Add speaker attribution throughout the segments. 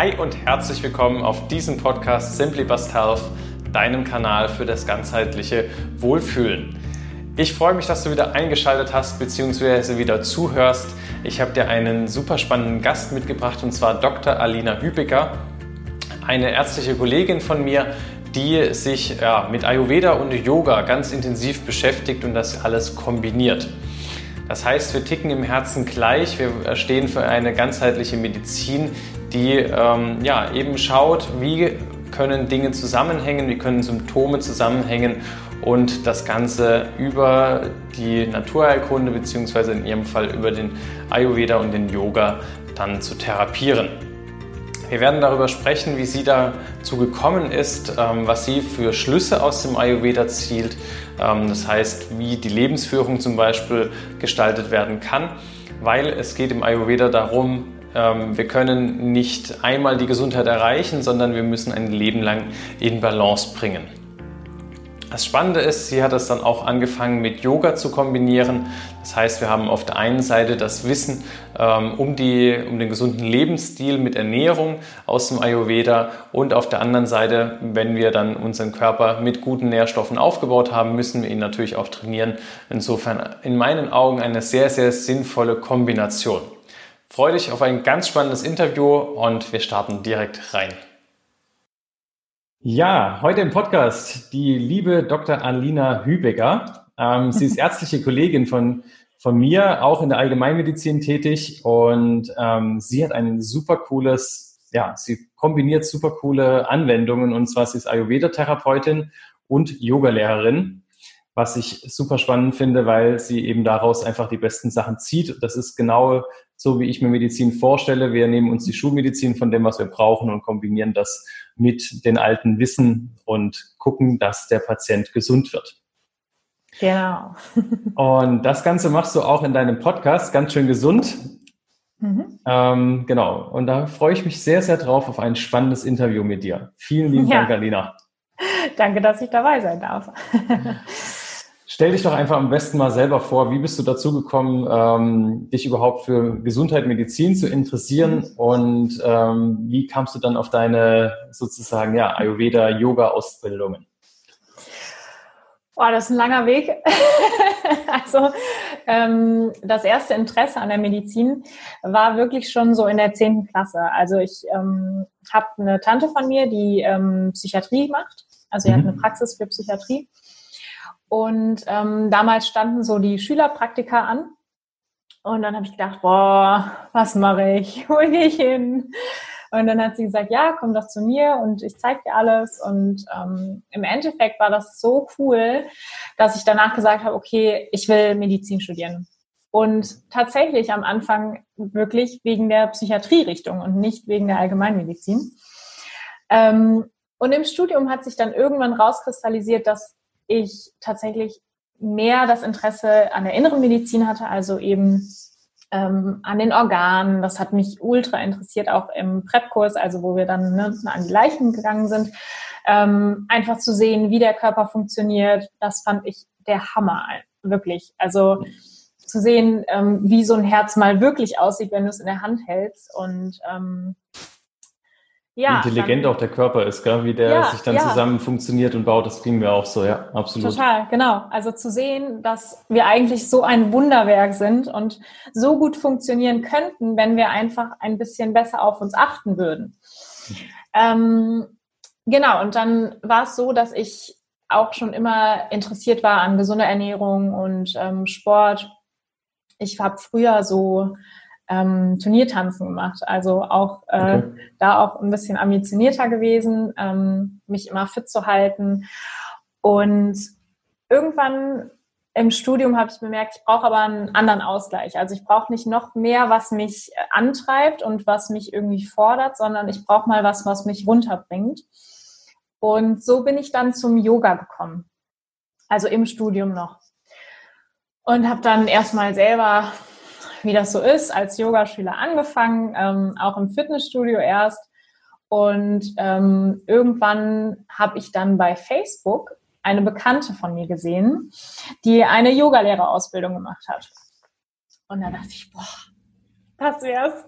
Speaker 1: Hi und herzlich willkommen auf diesem Podcast Simply Bust Health, deinem Kanal für das ganzheitliche Wohlfühlen. Ich freue mich, dass du wieder eingeschaltet hast bzw. wieder zuhörst. Ich habe dir einen super spannenden Gast mitgebracht und zwar Dr. Alina Hübiger, eine ärztliche Kollegin von mir, die sich ja, mit Ayurveda und Yoga ganz intensiv beschäftigt und das alles kombiniert. Das heißt, wir ticken im Herzen gleich, wir stehen für eine ganzheitliche Medizin, die ähm, ja, eben schaut, wie können Dinge zusammenhängen, wie können Symptome zusammenhängen und das Ganze über die Naturheilkunde bzw. in ihrem Fall über den Ayurveda und den Yoga dann zu therapieren. Wir werden darüber sprechen, wie sie dazu gekommen ist, ähm, was sie für Schlüsse aus dem Ayurveda zielt, ähm, das heißt, wie die Lebensführung zum Beispiel gestaltet werden kann, weil es geht im Ayurveda darum, wir können nicht einmal die Gesundheit erreichen, sondern wir müssen ein Leben lang in Balance bringen. Das Spannende ist, sie hat es dann auch angefangen mit Yoga zu kombinieren. Das heißt, wir haben auf der einen Seite das Wissen ähm, um, die, um den gesunden Lebensstil mit Ernährung aus dem Ayurveda und auf der anderen Seite, wenn wir dann unseren Körper mit guten Nährstoffen aufgebaut haben, müssen wir ihn natürlich auch trainieren. Insofern in meinen Augen eine sehr, sehr sinnvolle Kombination. Freue dich auf ein ganz spannendes Interview und wir starten direkt rein. Ja, heute im Podcast die liebe Dr. Alina Hübecker. Ähm, sie ist ärztliche Kollegin von, von mir, auch in der Allgemeinmedizin tätig und ähm, sie hat ein super cooles, ja, sie kombiniert super coole Anwendungen und zwar sie ist Ayurveda-Therapeutin und Yogalehrerin, was ich super spannend finde, weil sie eben daraus einfach die besten Sachen zieht. Das ist genau so, wie ich mir Medizin vorstelle. Wir nehmen uns die Schulmedizin von dem, was wir brauchen und kombinieren das mit den alten Wissen und gucken, dass der Patient gesund wird.
Speaker 2: Genau.
Speaker 1: und das Ganze machst du auch in deinem Podcast, ganz schön gesund. Mhm. Ähm, genau. Und da freue ich mich sehr, sehr drauf auf ein spannendes Interview mit dir. Vielen lieben ja. Dank, Alina.
Speaker 2: Danke, dass ich dabei sein darf.
Speaker 1: Stell dich doch einfach am besten mal selber vor, wie bist du dazu gekommen, ähm, dich überhaupt für Gesundheit, Medizin zu interessieren und ähm, wie kamst du dann auf deine sozusagen ja, Ayurveda-Yoga-Ausbildungen?
Speaker 2: Boah, das ist ein langer Weg. also ähm, das erste Interesse an der Medizin war wirklich schon so in der zehnten Klasse. Also ich ähm, habe eine Tante von mir, die ähm, Psychiatrie macht. Also sie mhm. hat eine Praxis für Psychiatrie. Und ähm, damals standen so die Schülerpraktika an. Und dann habe ich gedacht, boah, was mache ich? Wo gehe ich hin? Und dann hat sie gesagt, ja, komm doch zu mir und ich zeige dir alles. Und ähm, im Endeffekt war das so cool, dass ich danach gesagt habe, okay, ich will Medizin studieren. Und tatsächlich am Anfang wirklich wegen der Psychiatrierichtung und nicht wegen der Allgemeinmedizin. Ähm, und im Studium hat sich dann irgendwann rauskristallisiert, dass ich tatsächlich mehr das Interesse an der inneren Medizin hatte, also eben ähm, an den Organen. Das hat mich ultra interessiert, auch im Prep-Kurs, also wo wir dann ne, an die Leichen gegangen sind. Ähm, einfach zu sehen, wie der Körper funktioniert, das fand ich der Hammer, wirklich. Also zu sehen, ähm, wie so ein Herz mal wirklich aussieht, wenn du es in der Hand hältst und ähm,
Speaker 1: ja, intelligent dann, auch der Körper ist, gell? wie der ja, sich dann ja. zusammen funktioniert und baut, das ging mir auch so, ja, absolut.
Speaker 2: Total, genau. Also zu sehen, dass wir eigentlich so ein Wunderwerk sind und so gut funktionieren könnten, wenn wir einfach ein bisschen besser auf uns achten würden. Ähm, genau, und dann war es so, dass ich auch schon immer interessiert war an gesunder Ernährung und ähm, Sport. Ich habe früher so ähm, Turniertanzen gemacht. Also auch äh, okay. da auch ein bisschen ambitionierter gewesen, ähm, mich immer fit zu halten. Und irgendwann im Studium habe ich bemerkt, ich brauche aber einen anderen Ausgleich. Also ich brauche nicht noch mehr, was mich antreibt und was mich irgendwie fordert, sondern ich brauche mal was, was mich runterbringt. Und so bin ich dann zum Yoga gekommen. Also im Studium noch. Und habe dann erstmal selber wie das so ist, als Yogaschüler angefangen, ähm, auch im Fitnessstudio erst. Und ähm, irgendwann habe ich dann bei Facebook eine Bekannte von mir gesehen, die eine Yogalehrerausbildung gemacht hat. Und da dachte ich, boah, Das wär's.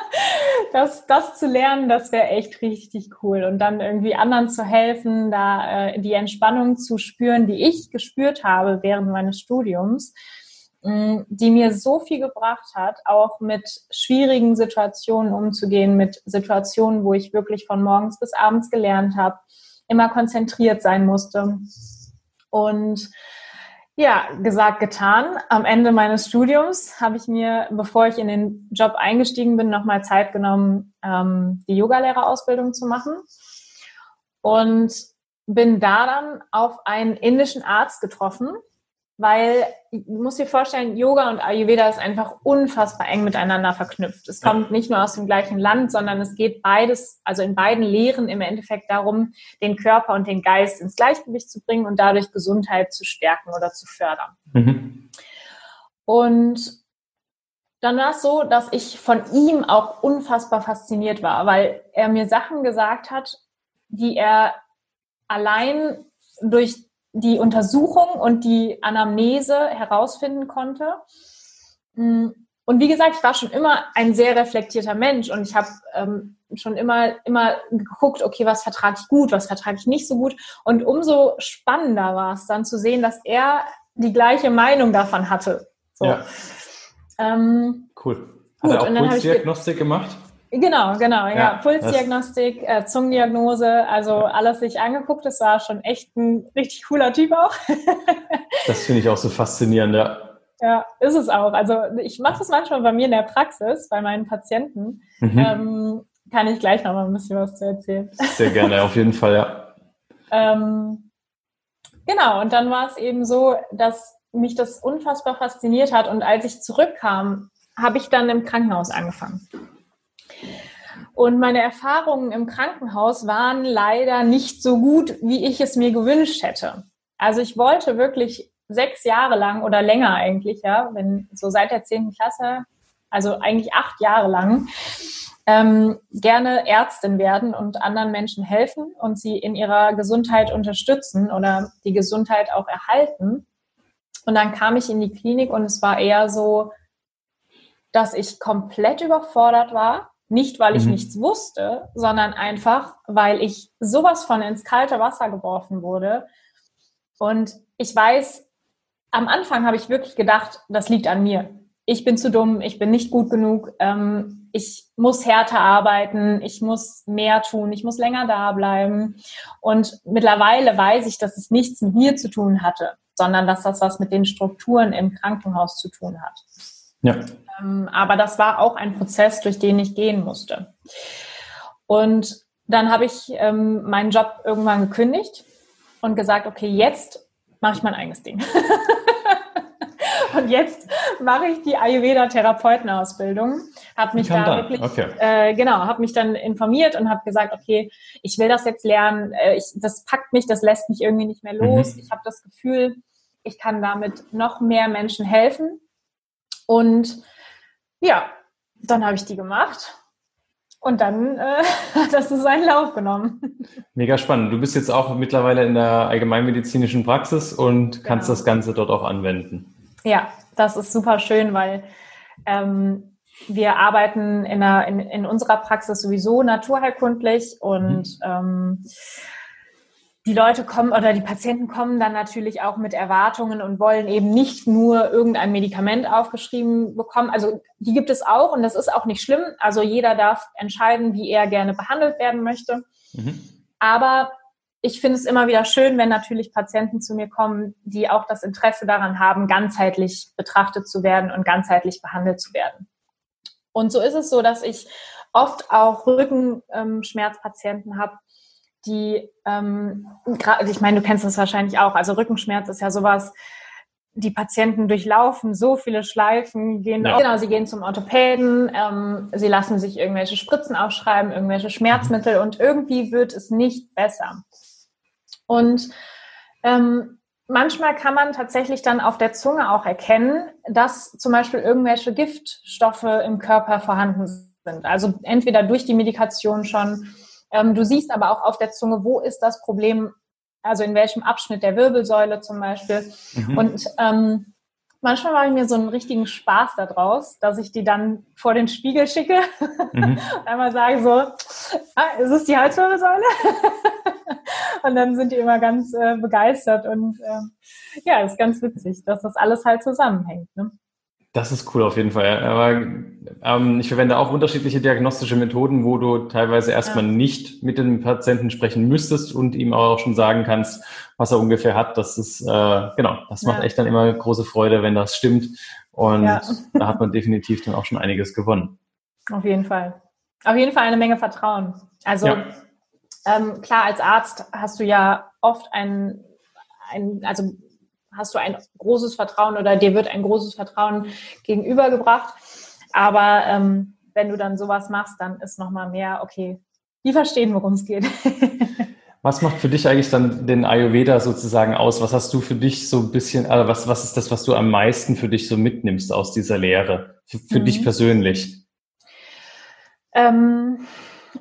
Speaker 2: das, das zu lernen, das wäre echt richtig cool. Und dann irgendwie anderen zu helfen, da äh, die Entspannung zu spüren, die ich gespürt habe während meines Studiums, die mir so viel gebracht hat, auch mit schwierigen Situationen umzugehen, mit Situationen, wo ich wirklich von morgens bis abends gelernt habe, immer konzentriert sein musste. Und ja, gesagt, getan. Am Ende meines Studiums habe ich mir, bevor ich in den Job eingestiegen bin, nochmal Zeit genommen, ähm, die Yogalehrerausbildung zu machen. Und bin da dann auf einen indischen Arzt getroffen, weil du musst dir vorstellen, Yoga und Ayurveda ist einfach unfassbar eng miteinander verknüpft. Es kommt nicht nur aus dem gleichen Land, sondern es geht beides, also in beiden Lehren im Endeffekt darum, den Körper und den Geist ins Gleichgewicht zu bringen und dadurch Gesundheit zu stärken oder zu fördern. Mhm. Und dann war es so, dass ich von ihm auch unfassbar fasziniert war, weil er mir Sachen gesagt hat, die er allein durch die Untersuchung und die Anamnese herausfinden konnte. Mm, und wie gesagt, ich war schon immer ein sehr reflektierter Mensch und ich habe ähm, schon immer, immer geguckt, okay, was vertrage ich gut, was vertrage ich nicht so gut. Und umso spannender war es dann zu sehen, dass er die gleiche Meinung davon hatte. So. Ja.
Speaker 1: Ähm, cool. Hat gut, er auch Pulsdiagnostik gemacht?
Speaker 2: Genau, genau, ja. ja Pulsdiagnostik, äh, Zungendiagnose, also alles sich angeguckt. Das war schon echt ein richtig cooler Typ auch.
Speaker 1: das finde ich auch so faszinierend, ja.
Speaker 2: Ja, ist es auch. Also ich mache das manchmal bei mir in der Praxis, bei meinen Patienten. Mhm. Ähm, kann ich gleich noch mal ein bisschen was zu erzählen.
Speaker 1: Sehr gerne, auf jeden Fall, ja.
Speaker 2: ähm, genau, und dann war es eben so, dass mich das unfassbar fasziniert hat. Und als ich zurückkam, habe ich dann im Krankenhaus angefangen. Und meine Erfahrungen im Krankenhaus waren leider nicht so gut, wie ich es mir gewünscht hätte. Also ich wollte wirklich sechs Jahre lang oder länger eigentlich, ja, wenn so seit der zehnten Klasse, also eigentlich acht Jahre lang, ähm, gerne Ärztin werden und anderen Menschen helfen und sie in ihrer Gesundheit unterstützen oder die Gesundheit auch erhalten. Und dann kam ich in die Klinik und es war eher so, dass ich komplett überfordert war nicht, weil ich mhm. nichts wusste, sondern einfach, weil ich sowas von ins kalte Wasser geworfen wurde. Und ich weiß, am Anfang habe ich wirklich gedacht, das liegt an mir. Ich bin zu dumm, ich bin nicht gut genug, ähm, ich muss härter arbeiten, ich muss mehr tun, ich muss länger da bleiben. Und mittlerweile weiß ich, dass es nichts mit mir zu tun hatte, sondern dass das was mit den Strukturen im Krankenhaus zu tun hat. Ja. Ähm, aber das war auch ein Prozess, durch den ich gehen musste. Und dann habe ich ähm, meinen Job irgendwann gekündigt und gesagt, okay, jetzt mache ich mein eigenes Ding. und jetzt mache ich die Ayurveda-Therapeutenausbildung. Habe mich da dann. wirklich, okay. äh, genau, habe mich dann informiert und habe gesagt, okay, ich will das jetzt lernen. Äh, ich, das packt mich, das lässt mich irgendwie nicht mehr los. Mhm. Ich habe das Gefühl, ich kann damit noch mehr Menschen helfen. Und ja, dann habe ich die gemacht. Und dann äh, hat das so seinen Lauf genommen.
Speaker 1: Mega spannend. Du bist jetzt auch mittlerweile in der allgemeinmedizinischen Praxis und kannst genau. das Ganze dort auch anwenden.
Speaker 2: Ja, das ist super schön, weil ähm, wir arbeiten in, einer, in, in, unserer Praxis sowieso naturheilkundlich und mhm. ähm, die Leute kommen oder die Patienten kommen dann natürlich auch mit Erwartungen und wollen eben nicht nur irgendein Medikament aufgeschrieben bekommen. Also die gibt es auch und das ist auch nicht schlimm. Also jeder darf entscheiden, wie er gerne behandelt werden möchte. Mhm. Aber ich finde es immer wieder schön, wenn natürlich Patienten zu mir kommen, die auch das Interesse daran haben, ganzheitlich betrachtet zu werden und ganzheitlich behandelt zu werden. Und so ist es so, dass ich oft auch Rückenschmerzpatienten habe, die, ähm, ich meine, du kennst das wahrscheinlich auch, also Rückenschmerz ist ja sowas, die Patienten durchlaufen so viele Schleifen, gehen, ja. genau, sie gehen zum Orthopäden, ähm, sie lassen sich irgendwelche Spritzen aufschreiben, irgendwelche Schmerzmittel und irgendwie wird es nicht besser. Und ähm, manchmal kann man tatsächlich dann auf der Zunge auch erkennen, dass zum Beispiel irgendwelche Giftstoffe im Körper vorhanden sind. Also entweder durch die Medikation schon ähm, du siehst aber auch auf der Zunge, wo ist das Problem, also in welchem Abschnitt der Wirbelsäule zum Beispiel. Mhm. Und ähm, Manchmal mache ich mir so einen richtigen Spaß daraus, dass ich die dann vor den Spiegel schicke mhm. und einmal sage so, ah, ist es die Halswirbelsäule? und dann sind die immer ganz äh, begeistert und äh, ja, ist ganz witzig, dass das alles halt zusammenhängt. Ne?
Speaker 1: Das ist cool auf jeden Fall. Aber ähm, ich verwende auch unterschiedliche diagnostische Methoden, wo du teilweise erstmal ja. nicht mit dem Patienten sprechen müsstest und ihm auch schon sagen kannst, was er ungefähr hat. Das ist, äh, genau, das macht ja. echt dann immer große Freude, wenn das stimmt. Und ja. da hat man definitiv dann auch schon einiges gewonnen.
Speaker 2: Auf jeden Fall. Auf jeden Fall eine Menge Vertrauen. Also ähm, klar, als Arzt hast du ja oft ein, ein also hast du ein großes Vertrauen oder dir wird ein großes Vertrauen gegenübergebracht. Aber ähm, wenn du dann sowas machst, dann ist nochmal mehr, okay, die verstehen, worum es geht.
Speaker 1: Was macht für dich eigentlich dann den Ayurveda sozusagen aus? Was hast du für dich so ein bisschen, also was, was ist das, was du am meisten für dich so mitnimmst aus dieser Lehre? Für, für mhm. dich persönlich?
Speaker 2: Ähm,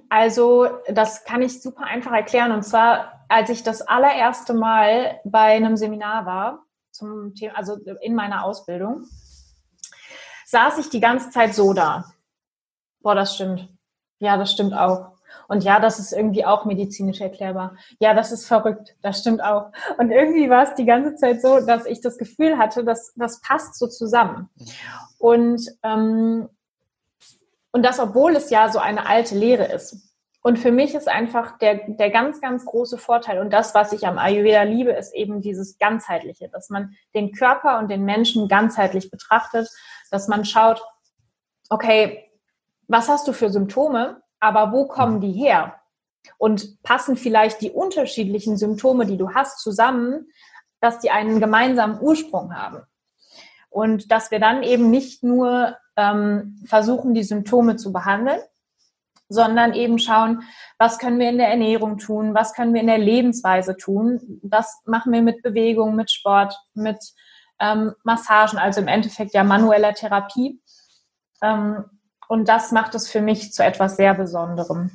Speaker 2: also, das kann ich super einfach erklären. Und zwar, als ich das allererste Mal bei einem Seminar war, zum Thema, also in meiner Ausbildung, saß ich die ganze Zeit so da. Boah, das stimmt. Ja, das stimmt auch. Und ja, das ist irgendwie auch medizinisch erklärbar. Ja, das ist verrückt. Das stimmt auch. Und irgendwie war es die ganze Zeit so, dass ich das Gefühl hatte, dass das passt so zusammen. Und ähm, und das, obwohl es ja so eine alte Lehre ist. Und für mich ist einfach der, der ganz, ganz große Vorteil und das, was ich am Ayurveda liebe, ist eben dieses Ganzheitliche, dass man den Körper und den Menschen ganzheitlich betrachtet, dass man schaut, okay, was hast du für Symptome, aber wo kommen die her? Und passen vielleicht die unterschiedlichen Symptome, die du hast, zusammen, dass die einen gemeinsamen Ursprung haben. Und dass wir dann eben nicht nur ähm, versuchen, die Symptome zu behandeln, sondern eben schauen, was können wir in der Ernährung tun, was können wir in der Lebensweise tun, was machen wir mit Bewegung, mit Sport, mit ähm, Massagen, also im Endeffekt ja manueller Therapie. Ähm, und das macht es für mich zu etwas sehr Besonderem.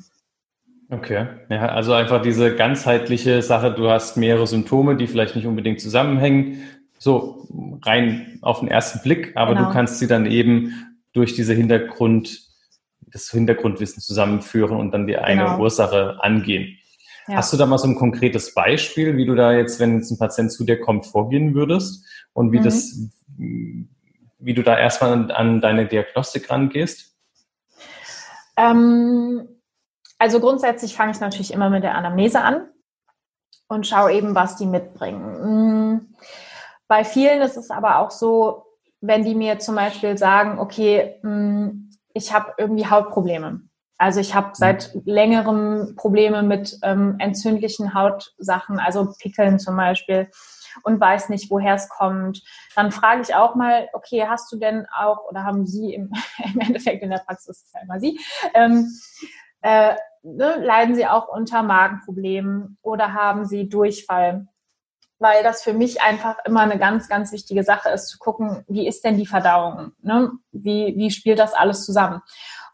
Speaker 1: Okay, ja, also einfach diese ganzheitliche Sache, du hast mehrere Symptome, die vielleicht nicht unbedingt zusammenhängen, so rein auf den ersten Blick, aber genau. du kannst sie dann eben durch diese Hintergrund das Hintergrundwissen zusammenführen und dann die eine genau. Ursache angehen. Ja. Hast du da mal so ein konkretes Beispiel, wie du da jetzt, wenn jetzt ein Patient zu dir kommt, vorgehen würdest und wie mhm. das, wie du da erstmal an, an deine Diagnostik rangehst?
Speaker 2: Ähm, also grundsätzlich fange ich natürlich immer mit der Anamnese an und schaue eben, was die mitbringen. Mm, bei vielen ist es aber auch so, wenn die mir zum Beispiel sagen, okay, mm, ich habe irgendwie Hautprobleme. Also ich habe seit längerem Probleme mit ähm, entzündlichen Hautsachen, also Pickeln zum Beispiel und weiß nicht, woher es kommt. Dann frage ich auch mal, okay, hast du denn auch oder haben Sie im, im Endeffekt in der Praxis ja immer Sie, ähm, äh, ne, leiden Sie auch unter Magenproblemen oder haben Sie Durchfall? Weil das für mich einfach immer eine ganz, ganz wichtige Sache ist, zu gucken, wie ist denn die Verdauung? Ne? Wie, wie spielt das alles zusammen?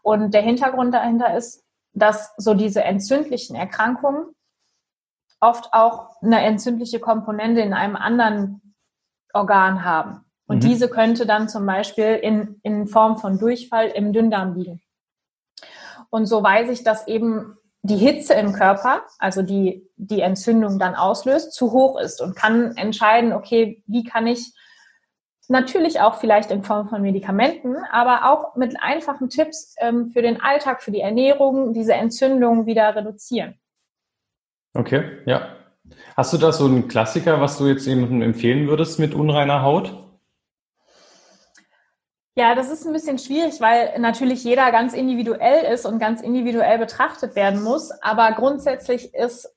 Speaker 2: Und der Hintergrund dahinter ist, dass so diese entzündlichen Erkrankungen oft auch eine entzündliche Komponente in einem anderen Organ haben. Und mhm. diese könnte dann zum Beispiel in, in Form von Durchfall im Dünndarm liegen. Und so weiß ich, dass eben die Hitze im Körper, also die die Entzündung dann auslöst, zu hoch ist und kann entscheiden, okay, wie kann ich natürlich auch vielleicht in Form von Medikamenten, aber auch mit einfachen Tipps ähm, für den Alltag, für die Ernährung, diese Entzündung wieder reduzieren.
Speaker 1: Okay, ja. Hast du da so einen Klassiker, was du jetzt jemandem empfehlen würdest mit unreiner Haut?
Speaker 2: Ja, das ist ein bisschen schwierig, weil natürlich jeder ganz individuell ist und ganz individuell betrachtet werden muss. Aber grundsätzlich ist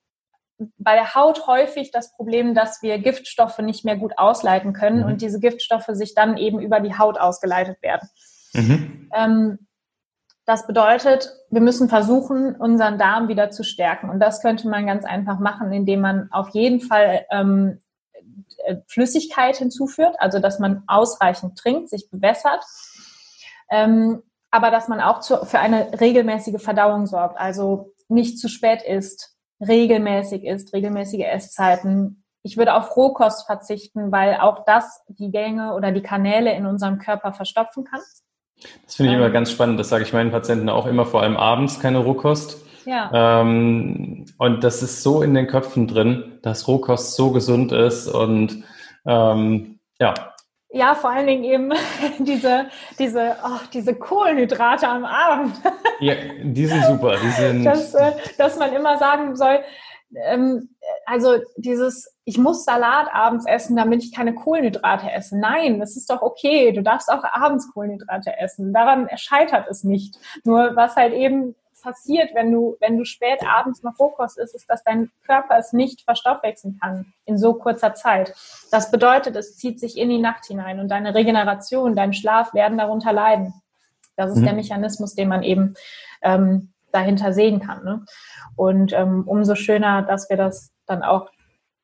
Speaker 2: bei der Haut häufig das Problem, dass wir Giftstoffe nicht mehr gut ausleiten können mhm. und diese Giftstoffe sich dann eben über die Haut ausgeleitet werden. Mhm. Ähm, das bedeutet, wir müssen versuchen, unseren Darm wieder zu stärken. Und das könnte man ganz einfach machen, indem man auf jeden Fall ähm, äh, Flüssigkeit hinzuführt, also dass man ausreichend trinkt, sich bewässert, ähm, aber dass man auch zu, für eine regelmäßige Verdauung sorgt, also nicht zu spät isst, regelmäßig isst, regelmäßige Esszeiten, ich würde auf Rohkost verzichten, weil auch das die Gänge oder die Kanäle in unserem Körper verstopfen kann.
Speaker 1: Das finde ich immer ähm. ganz spannend. Das sage ich meinen Patienten auch immer, vor allem abends keine Rohkost. Ja. Ähm, und das ist so in den Köpfen drin, dass Rohkost so gesund ist und ähm, ja.
Speaker 2: Ja, vor allen Dingen eben diese, diese, oh, diese Kohlenhydrate am Abend.
Speaker 1: Ja, die sind super. Die sind
Speaker 2: dass, äh, dass man immer sagen soll, ähm, also dieses, ich muss Salat abends essen, damit ich keine Kohlenhydrate esse. Nein, das ist doch okay. Du darfst auch abends Kohlenhydrate essen. Daran scheitert es nicht. Nur was halt eben passiert, wenn du, wenn du spät abends noch Rohkost isst, ist, dass dein Körper es nicht verstoffwechseln kann in so kurzer Zeit. Das bedeutet, es zieht sich in die Nacht hinein und deine Regeneration, dein Schlaf werden darunter leiden. Das ist mhm. der Mechanismus, den man eben ähm, dahinter sehen kann. Ne? Und ähm, umso schöner, dass wir das dann auch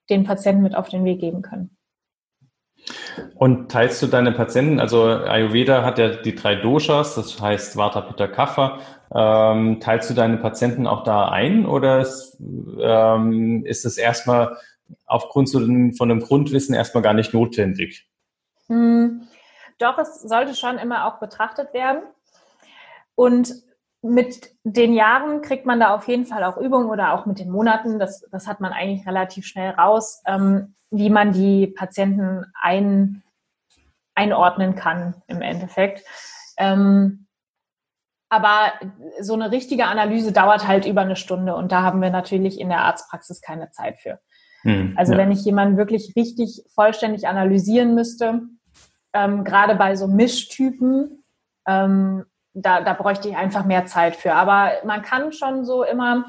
Speaker 2: den Patienten mit auf den Weg geben können.
Speaker 1: Und teilst du deine Patienten, also Ayurveda hat ja die drei Doshas, das heißt Vata, Pitta, Kapha. Ähm, teilst du deine Patienten auch da ein oder ist, ähm, ist es erstmal aufgrund von dem Grundwissen erstmal gar nicht notwendig?
Speaker 2: Hm, doch, es sollte schon immer auch betrachtet werden. Und mit den Jahren kriegt man da auf jeden Fall auch Übungen oder auch mit den Monaten, das, das hat man eigentlich relativ schnell raus, ähm, wie man die Patienten ein, einordnen kann im Endeffekt. Ähm, aber so eine richtige Analyse dauert halt über eine Stunde und da haben wir natürlich in der Arztpraxis keine Zeit für. Hm, also ja. wenn ich jemanden wirklich richtig vollständig analysieren müsste, ähm, gerade bei so Mischtypen, ähm, da, da bräuchte ich einfach mehr Zeit für. Aber man kann schon so immer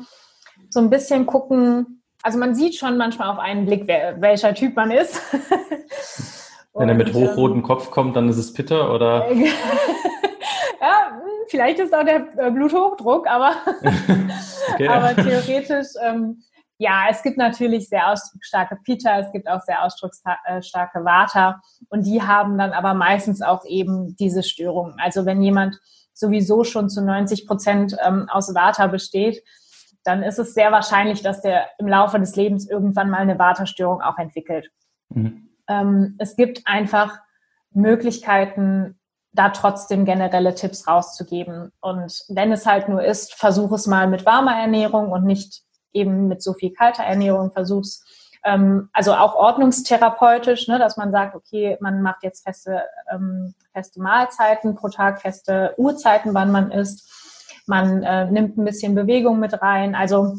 Speaker 2: so ein bisschen gucken, also man sieht schon manchmal auf einen Blick, wer, welcher Typ man ist.
Speaker 1: Wenn er mit hochrotem ähm, Kopf kommt, dann ist es Pitter oder?
Speaker 2: ja, vielleicht ist auch der äh, Bluthochdruck, aber, okay. aber theoretisch, ähm, ja, es gibt natürlich sehr ausdrucksstarke Pita, es gibt auch sehr ausdrucksstarke Vata und die haben dann aber meistens auch eben diese Störungen. Also wenn jemand sowieso schon zu 90 Prozent ähm, aus Vata besteht, dann ist es sehr wahrscheinlich, dass der im Laufe des Lebens irgendwann mal eine Vata-Störung auch entwickelt. Mhm. Ähm, es gibt einfach Möglichkeiten, da trotzdem generelle Tipps rauszugeben. Und wenn es halt nur ist, versuch es mal mit warmer Ernährung und nicht eben mit so viel kalter Ernährung. Versuch's ähm, also auch ordnungstherapeutisch, ne, dass man sagt, okay, man macht jetzt feste, ähm, feste Mahlzeiten pro Tag, feste Uhrzeiten, wann man isst. Man äh, nimmt ein bisschen Bewegung mit rein. Also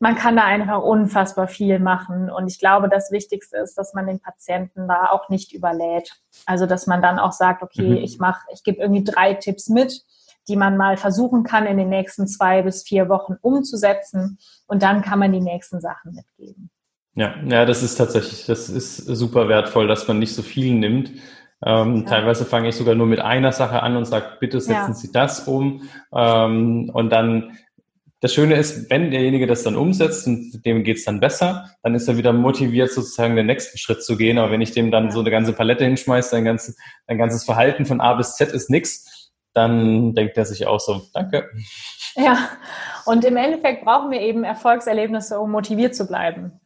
Speaker 2: man kann da einfach unfassbar viel machen. Und ich glaube, das Wichtigste ist, dass man den Patienten da auch nicht überlädt. Also, dass man dann auch sagt, okay, mhm. ich mache, ich gebe irgendwie drei Tipps mit, die man mal versuchen kann, in den nächsten zwei bis vier Wochen umzusetzen. Und dann kann man die nächsten Sachen mitgeben.
Speaker 1: Ja, ja, das ist tatsächlich, das ist super wertvoll, dass man nicht so viel nimmt. Ähm, ja. Teilweise fange ich sogar nur mit einer Sache an und sage, bitte setzen ja. Sie das um. Ähm, und dann das Schöne ist, wenn derjenige das dann umsetzt und dem geht's dann besser, dann ist er wieder motiviert, sozusagen den nächsten Schritt zu gehen. Aber wenn ich dem dann so eine ganze Palette hinschmeiße, ein ganzes, ein ganzes Verhalten von A bis Z ist nix, dann denkt er sich auch so, danke.
Speaker 2: Ja, und im Endeffekt brauchen wir eben Erfolgserlebnisse, um motiviert zu bleiben.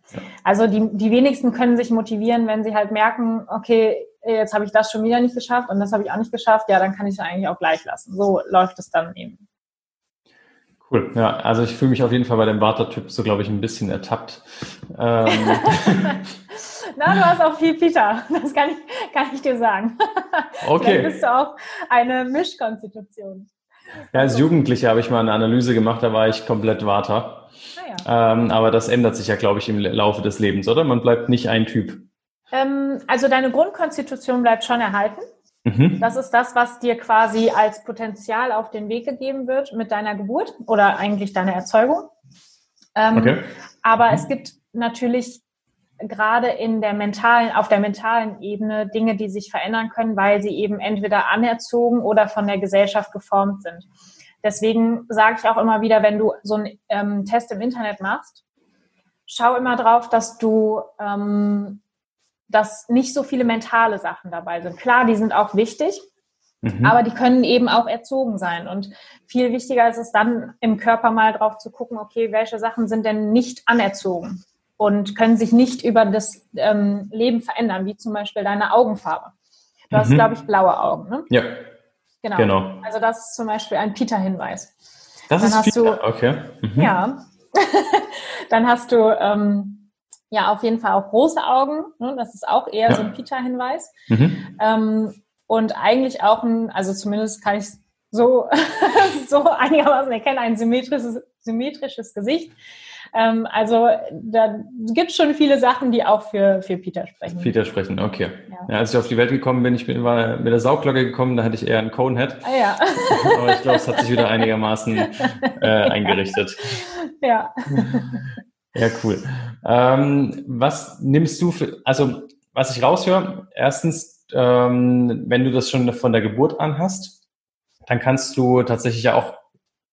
Speaker 2: Also die, die wenigsten können sich motivieren, wenn sie halt merken, okay, jetzt habe ich das schon wieder nicht geschafft und das habe ich auch nicht geschafft, ja, dann kann ich es eigentlich auch gleich lassen. So läuft es dann eben.
Speaker 1: Cool, ja, also ich fühle mich auf jeden Fall bei dem Warter-Typ so, glaube ich, ein bisschen ertappt. Ähm.
Speaker 2: Na, du hast auch viel Peter, das kann ich, kann ich dir sagen. Okay. Dann bist du auch eine Mischkonstitution.
Speaker 1: Ja, als Jugendlicher habe ich mal eine Analyse gemacht, da war ich komplett Warter. Ah, ja. ähm, aber das ändert sich ja, glaube ich, im Laufe des Lebens, oder? Man bleibt nicht ein Typ.
Speaker 2: Ähm, also deine Grundkonstitution bleibt schon erhalten. Mhm. Das ist das, was dir quasi als Potenzial auf den Weg gegeben wird mit deiner Geburt oder eigentlich deiner Erzeugung. Ähm, okay. Aber mhm. es gibt natürlich gerade in der mentalen, auf der mentalen Ebene Dinge, die sich verändern können, weil sie eben entweder anerzogen oder von der Gesellschaft geformt sind. Deswegen sage ich auch immer wieder, wenn du so einen ähm, Test im Internet machst, schau immer drauf, dass du ähm, dass nicht so viele mentale Sachen dabei sind. Klar, die sind auch wichtig, mhm. aber die können eben auch erzogen sein. Und viel wichtiger ist es dann im Körper mal drauf zu gucken, okay, welche Sachen sind denn nicht anerzogen? und können sich nicht über das ähm, Leben verändern, wie zum Beispiel deine Augenfarbe. Du mhm. hast, glaube ich, blaue Augen, ne?
Speaker 1: Ja.
Speaker 2: Genau. genau. Also das ist zum Beispiel ein Peter-Hinweis.
Speaker 1: Das Dann ist Peter, du, okay.
Speaker 2: Mhm. Ja. Dann hast du ähm, ja auf jeden Fall auch große Augen. Ne? Das ist auch eher ja. so ein Peter-Hinweis. Mhm. Ähm, und eigentlich auch ein, also zumindest kann ich so, so einigermaßen erkennen, ein symmetrisches, symmetrisches Gesicht. Ähm, also da gibt es schon viele Sachen, die auch für, für Peter sprechen.
Speaker 1: Peter sprechen, okay. Ja. ja. als ich auf die Welt gekommen bin, ich bin, war mit der Saugglocke gekommen, da hatte ich eher einen Conehead.
Speaker 2: Ah, ja.
Speaker 1: Aber ich glaube, es hat sich wieder einigermaßen äh, eingerichtet.
Speaker 2: Ja.
Speaker 1: Ja, cool. Ähm, was nimmst du für, also was ich raushöre, erstens, ähm, wenn du das schon von der Geburt an hast, dann kannst du tatsächlich ja auch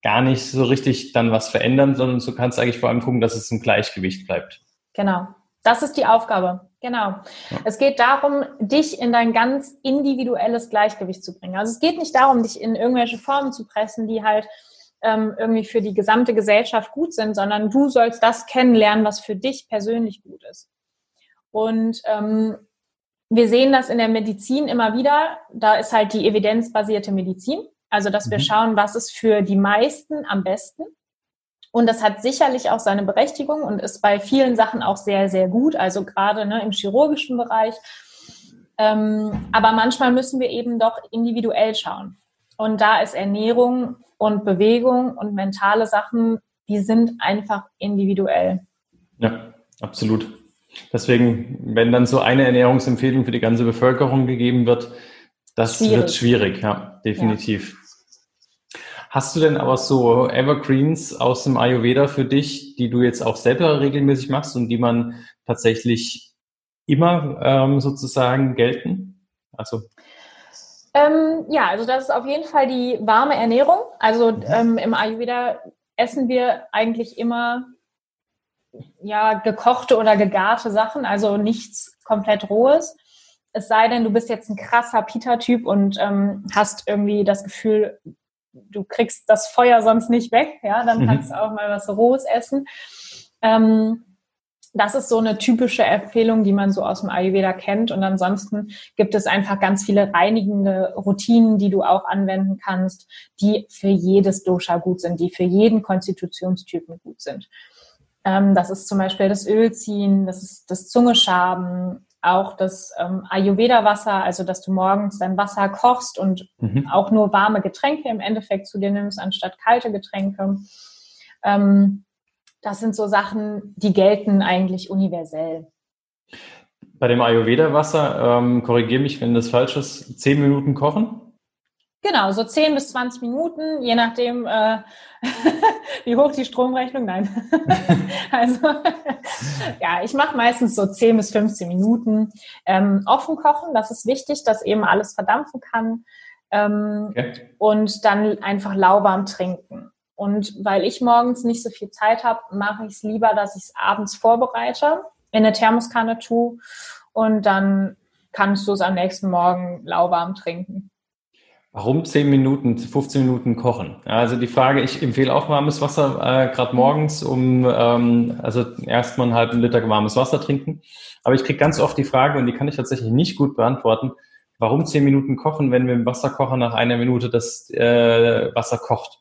Speaker 1: gar nicht so richtig dann was verändern, sondern du kannst eigentlich vor allem gucken, dass es im Gleichgewicht bleibt.
Speaker 2: Genau. Das ist die Aufgabe. Genau. Ja. Es geht darum, dich in dein ganz individuelles Gleichgewicht zu bringen. Also es geht nicht darum, dich in irgendwelche Formen zu pressen, die halt ähm, irgendwie für die gesamte Gesellschaft gut sind, sondern du sollst das kennenlernen, was für dich persönlich gut ist. Und ähm, wir sehen das in der Medizin immer wieder. Da ist halt die evidenzbasierte Medizin. Also, dass wir mhm. schauen, was ist für die meisten am besten. Und das hat sicherlich auch seine Berechtigung und ist bei vielen Sachen auch sehr, sehr gut. Also gerade ne, im chirurgischen Bereich. Ähm, aber manchmal müssen wir eben doch individuell schauen. Und da ist Ernährung und Bewegung und mentale Sachen, die sind einfach individuell.
Speaker 1: Ja, absolut. Deswegen, wenn dann so eine Ernährungsempfehlung für die ganze Bevölkerung gegeben wird, das schwierig. wird schwierig, ja, definitiv. Ja. Hast du denn aber so Evergreens aus dem Ayurveda für dich, die du jetzt auch selber regelmäßig machst und die man tatsächlich immer ähm, sozusagen gelten?
Speaker 2: Also ähm, ja, also das ist auf jeden Fall die warme Ernährung. Also mhm. ähm, im Ayurveda essen wir eigentlich immer ja gekochte oder gegarte Sachen, also nichts komplett rohes. Es sei denn, du bist jetzt ein krasser Pita-Typ und ähm, hast irgendwie das Gefühl, du kriegst das Feuer sonst nicht weg, ja, dann mhm. kannst du auch mal was Rohes essen. Ähm, das ist so eine typische Empfehlung, die man so aus dem Ayurveda kennt. Und ansonsten gibt es einfach ganz viele reinigende Routinen, die du auch anwenden kannst, die für jedes Dosha gut sind, die für jeden Konstitutionstypen gut sind. Ähm, das ist zum Beispiel das Ölziehen, das ist das Zungeschaben, auch das ähm, Ayurveda-Wasser, also dass du morgens dein Wasser kochst und mhm. auch nur warme Getränke im Endeffekt zu dir nimmst, anstatt kalte Getränke. Ähm, das sind so Sachen, die gelten eigentlich universell.
Speaker 1: Bei dem Ayurveda-Wasser, ähm, korrigiere mich, wenn das falsch ist, zehn Minuten kochen?
Speaker 2: Genau, so 10 bis 20 Minuten, je nachdem, äh, wie hoch die Stromrechnung. Nein. also ja, ich mache meistens so 10 bis 15 Minuten ähm, offen kochen. Das ist wichtig, dass eben alles verdampfen kann. Ähm, okay. Und dann einfach lauwarm trinken. Und weil ich morgens nicht so viel Zeit habe, mache ich es lieber, dass ich es abends vorbereite, in eine Thermoskanne tue und dann kannst du es am nächsten Morgen lauwarm trinken.
Speaker 1: Warum 10 Minuten, 15 Minuten kochen? Also die Frage, ich empfehle auch warmes Wasser, äh, gerade morgens, um ähm, also erstmal einen halben Liter warmes Wasser trinken. Aber ich kriege ganz oft die Frage, und die kann ich tatsächlich nicht gut beantworten, warum 10 Minuten kochen, wenn wir im Wasserkocher nach einer Minute das äh, Wasser kocht?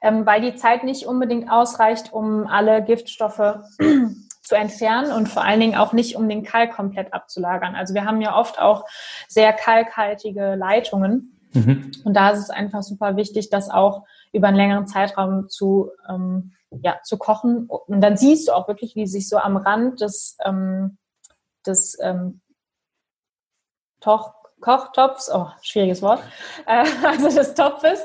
Speaker 2: Ähm, weil die Zeit nicht unbedingt ausreicht, um alle Giftstoffe zu entfernen und vor allen Dingen auch nicht, um den Kalk komplett abzulagern. Also wir haben ja oft auch sehr kalkhaltige Leitungen. Mhm. Und da ist es einfach super wichtig, das auch über einen längeren Zeitraum zu, ähm, ja, zu kochen. Und dann siehst du auch wirklich, wie sich so am Rand des, ähm, des ähm, Toch, Kochtopfs, oh, schwieriges Wort, äh, also des Topfes,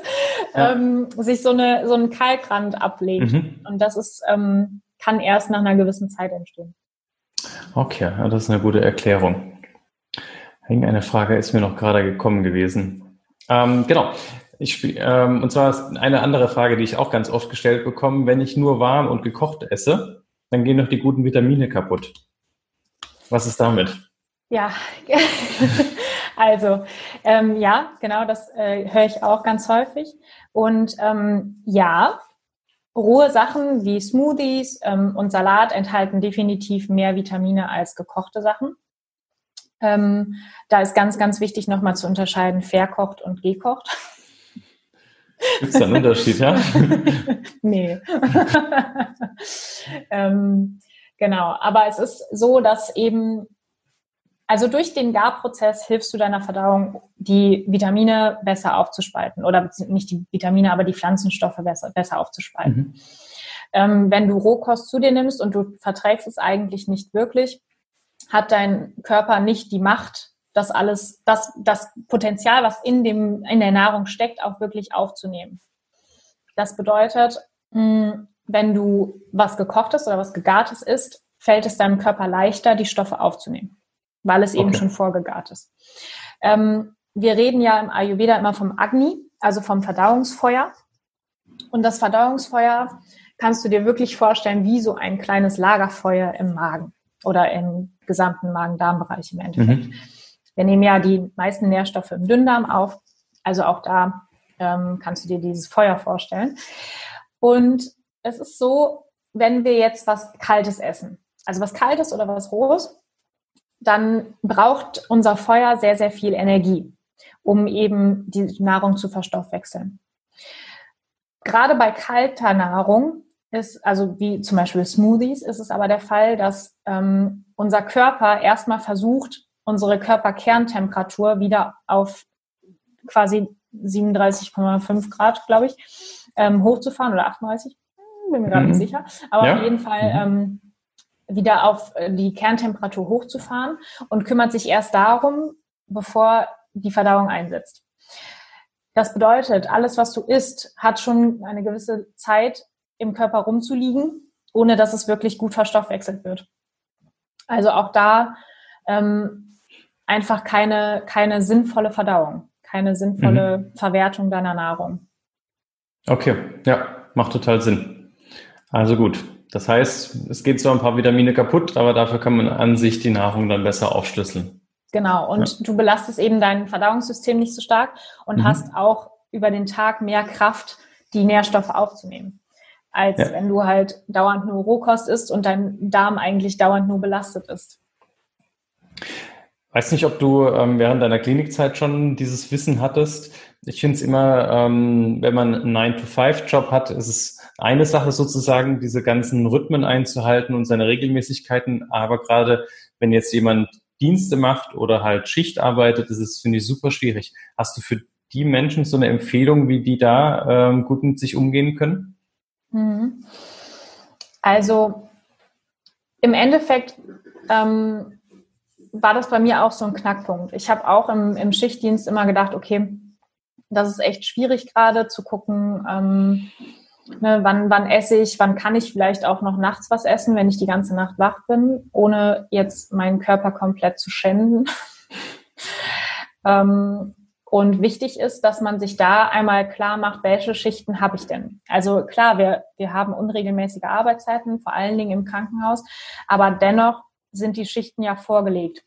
Speaker 2: ja. ähm, sich so, eine, so ein Kalkrand ablegt. Mhm. Und das ist ähm, kann erst nach einer gewissen Zeit entstehen.
Speaker 1: Okay, das ist eine gute Erklärung. Eine Frage ist mir noch gerade gekommen gewesen. Ähm, genau. Ich, ähm, und zwar eine andere Frage, die ich auch ganz oft gestellt bekomme. Wenn ich nur warm und gekocht esse, dann gehen doch die guten Vitamine kaputt. Was ist damit?
Speaker 2: Ja, also ähm, ja, genau, das äh, höre ich auch ganz häufig. Und ähm, ja, rohe Sachen wie Smoothies ähm, und Salat enthalten definitiv mehr Vitamine als gekochte Sachen. Ähm, da ist ganz, ganz wichtig nochmal zu unterscheiden, verkocht und gekocht.
Speaker 1: Gibt es da einen Unterschied, ja?
Speaker 2: nee. ähm, genau, aber es ist so, dass eben, also durch den Garprozess hilfst du deiner Verdauung, die Vitamine besser aufzuspalten. Oder nicht die Vitamine, aber die Pflanzenstoffe besser, besser aufzuspalten. Mhm. Ähm, wenn du Rohkost zu dir nimmst und du verträgst es eigentlich nicht wirklich, hat dein Körper nicht die Macht, das alles, das, das Potenzial, was in dem, in der Nahrung steckt, auch wirklich aufzunehmen. Das bedeutet, hm, wenn du was gekochtes oder was gegartes isst, fällt es deinem Körper leichter, die Stoffe aufzunehmen, weil es eben schon vorgegart ist. Ähm, wir reden ja im Ayurveda immer vom Agni, also vom Verdauungsfeuer. Und das Verdauungsfeuer kannst du dir wirklich vorstellen wie so ein kleines Lagerfeuer im Magen oder im gesamten Magen-Darm-Bereich im Endeffekt. Mhm. Wir nehmen ja die meisten Nährstoffe im Dünndarm auf, also auch da ähm, kannst du dir dieses Feuer vorstellen. Und es ist so, wenn wir jetzt was Kaltes essen, also was Kaltes oder was Rohes, dann braucht unser Feuer sehr, sehr viel Energie, um eben die Nahrung zu verstoffwechseln. Gerade bei kalter Nahrung ist, also wie zum Beispiel Smoothies, ist es aber der Fall, dass ähm, unser Körper erstmal versucht, unsere Körperkerntemperatur wieder auf quasi 37,5 Grad, glaube ich, ähm, hochzufahren oder 38, hm, bin mir gerade mhm. nicht sicher. Aber ja. auf jeden Fall mhm. ähm, wieder auf äh, die Kerntemperatur hochzufahren und kümmert sich erst darum, bevor die Verdauung einsetzt. Das bedeutet, alles, was du isst, hat schon eine gewisse Zeit im Körper rumzuliegen, ohne dass es wirklich gut verstoffwechselt wird. Also auch da ähm, einfach keine, keine sinnvolle Verdauung, keine sinnvolle mhm. Verwertung deiner Nahrung.
Speaker 1: Okay, ja, macht total Sinn. Also gut. Das heißt, es geht zwar ein paar Vitamine kaputt, aber dafür kann man an sich die Nahrung dann besser aufschlüsseln.
Speaker 2: Genau, und ja. du belastest eben dein Verdauungssystem nicht so stark und mhm. hast auch über den Tag mehr Kraft, die Nährstoffe aufzunehmen als ja. wenn du halt dauernd nur Rohkost isst und dein Darm eigentlich dauernd nur belastet ist.
Speaker 1: Weiß nicht, ob du ähm, während deiner Klinikzeit schon dieses Wissen hattest. Ich finde es immer, ähm, wenn man einen 9-to-5-Job hat, ist es eine Sache sozusagen, diese ganzen Rhythmen einzuhalten und seine Regelmäßigkeiten. Aber gerade wenn jetzt jemand Dienste macht oder halt Schicht arbeitet, ist es, finde ich, super schwierig. Hast du für die Menschen so eine Empfehlung, wie die da ähm, gut mit sich umgehen können?
Speaker 2: Mhm. Also im Endeffekt ähm, war das bei mir auch so ein Knackpunkt. Ich habe auch im, im, Schichtdienst immer gedacht, okay, das ist echt schwierig gerade zu gucken, ähm, ne, wann, wann esse ich, wann kann ich vielleicht auch noch nachts was essen, wenn ich die ganze Nacht wach bin, ohne jetzt meinen Körper komplett zu schänden. ähm, und wichtig ist, dass man sich da einmal klar macht, welche Schichten habe ich denn? Also klar, wir, wir haben unregelmäßige Arbeitszeiten, vor allen Dingen im Krankenhaus, aber dennoch sind die Schichten ja vorgelegt.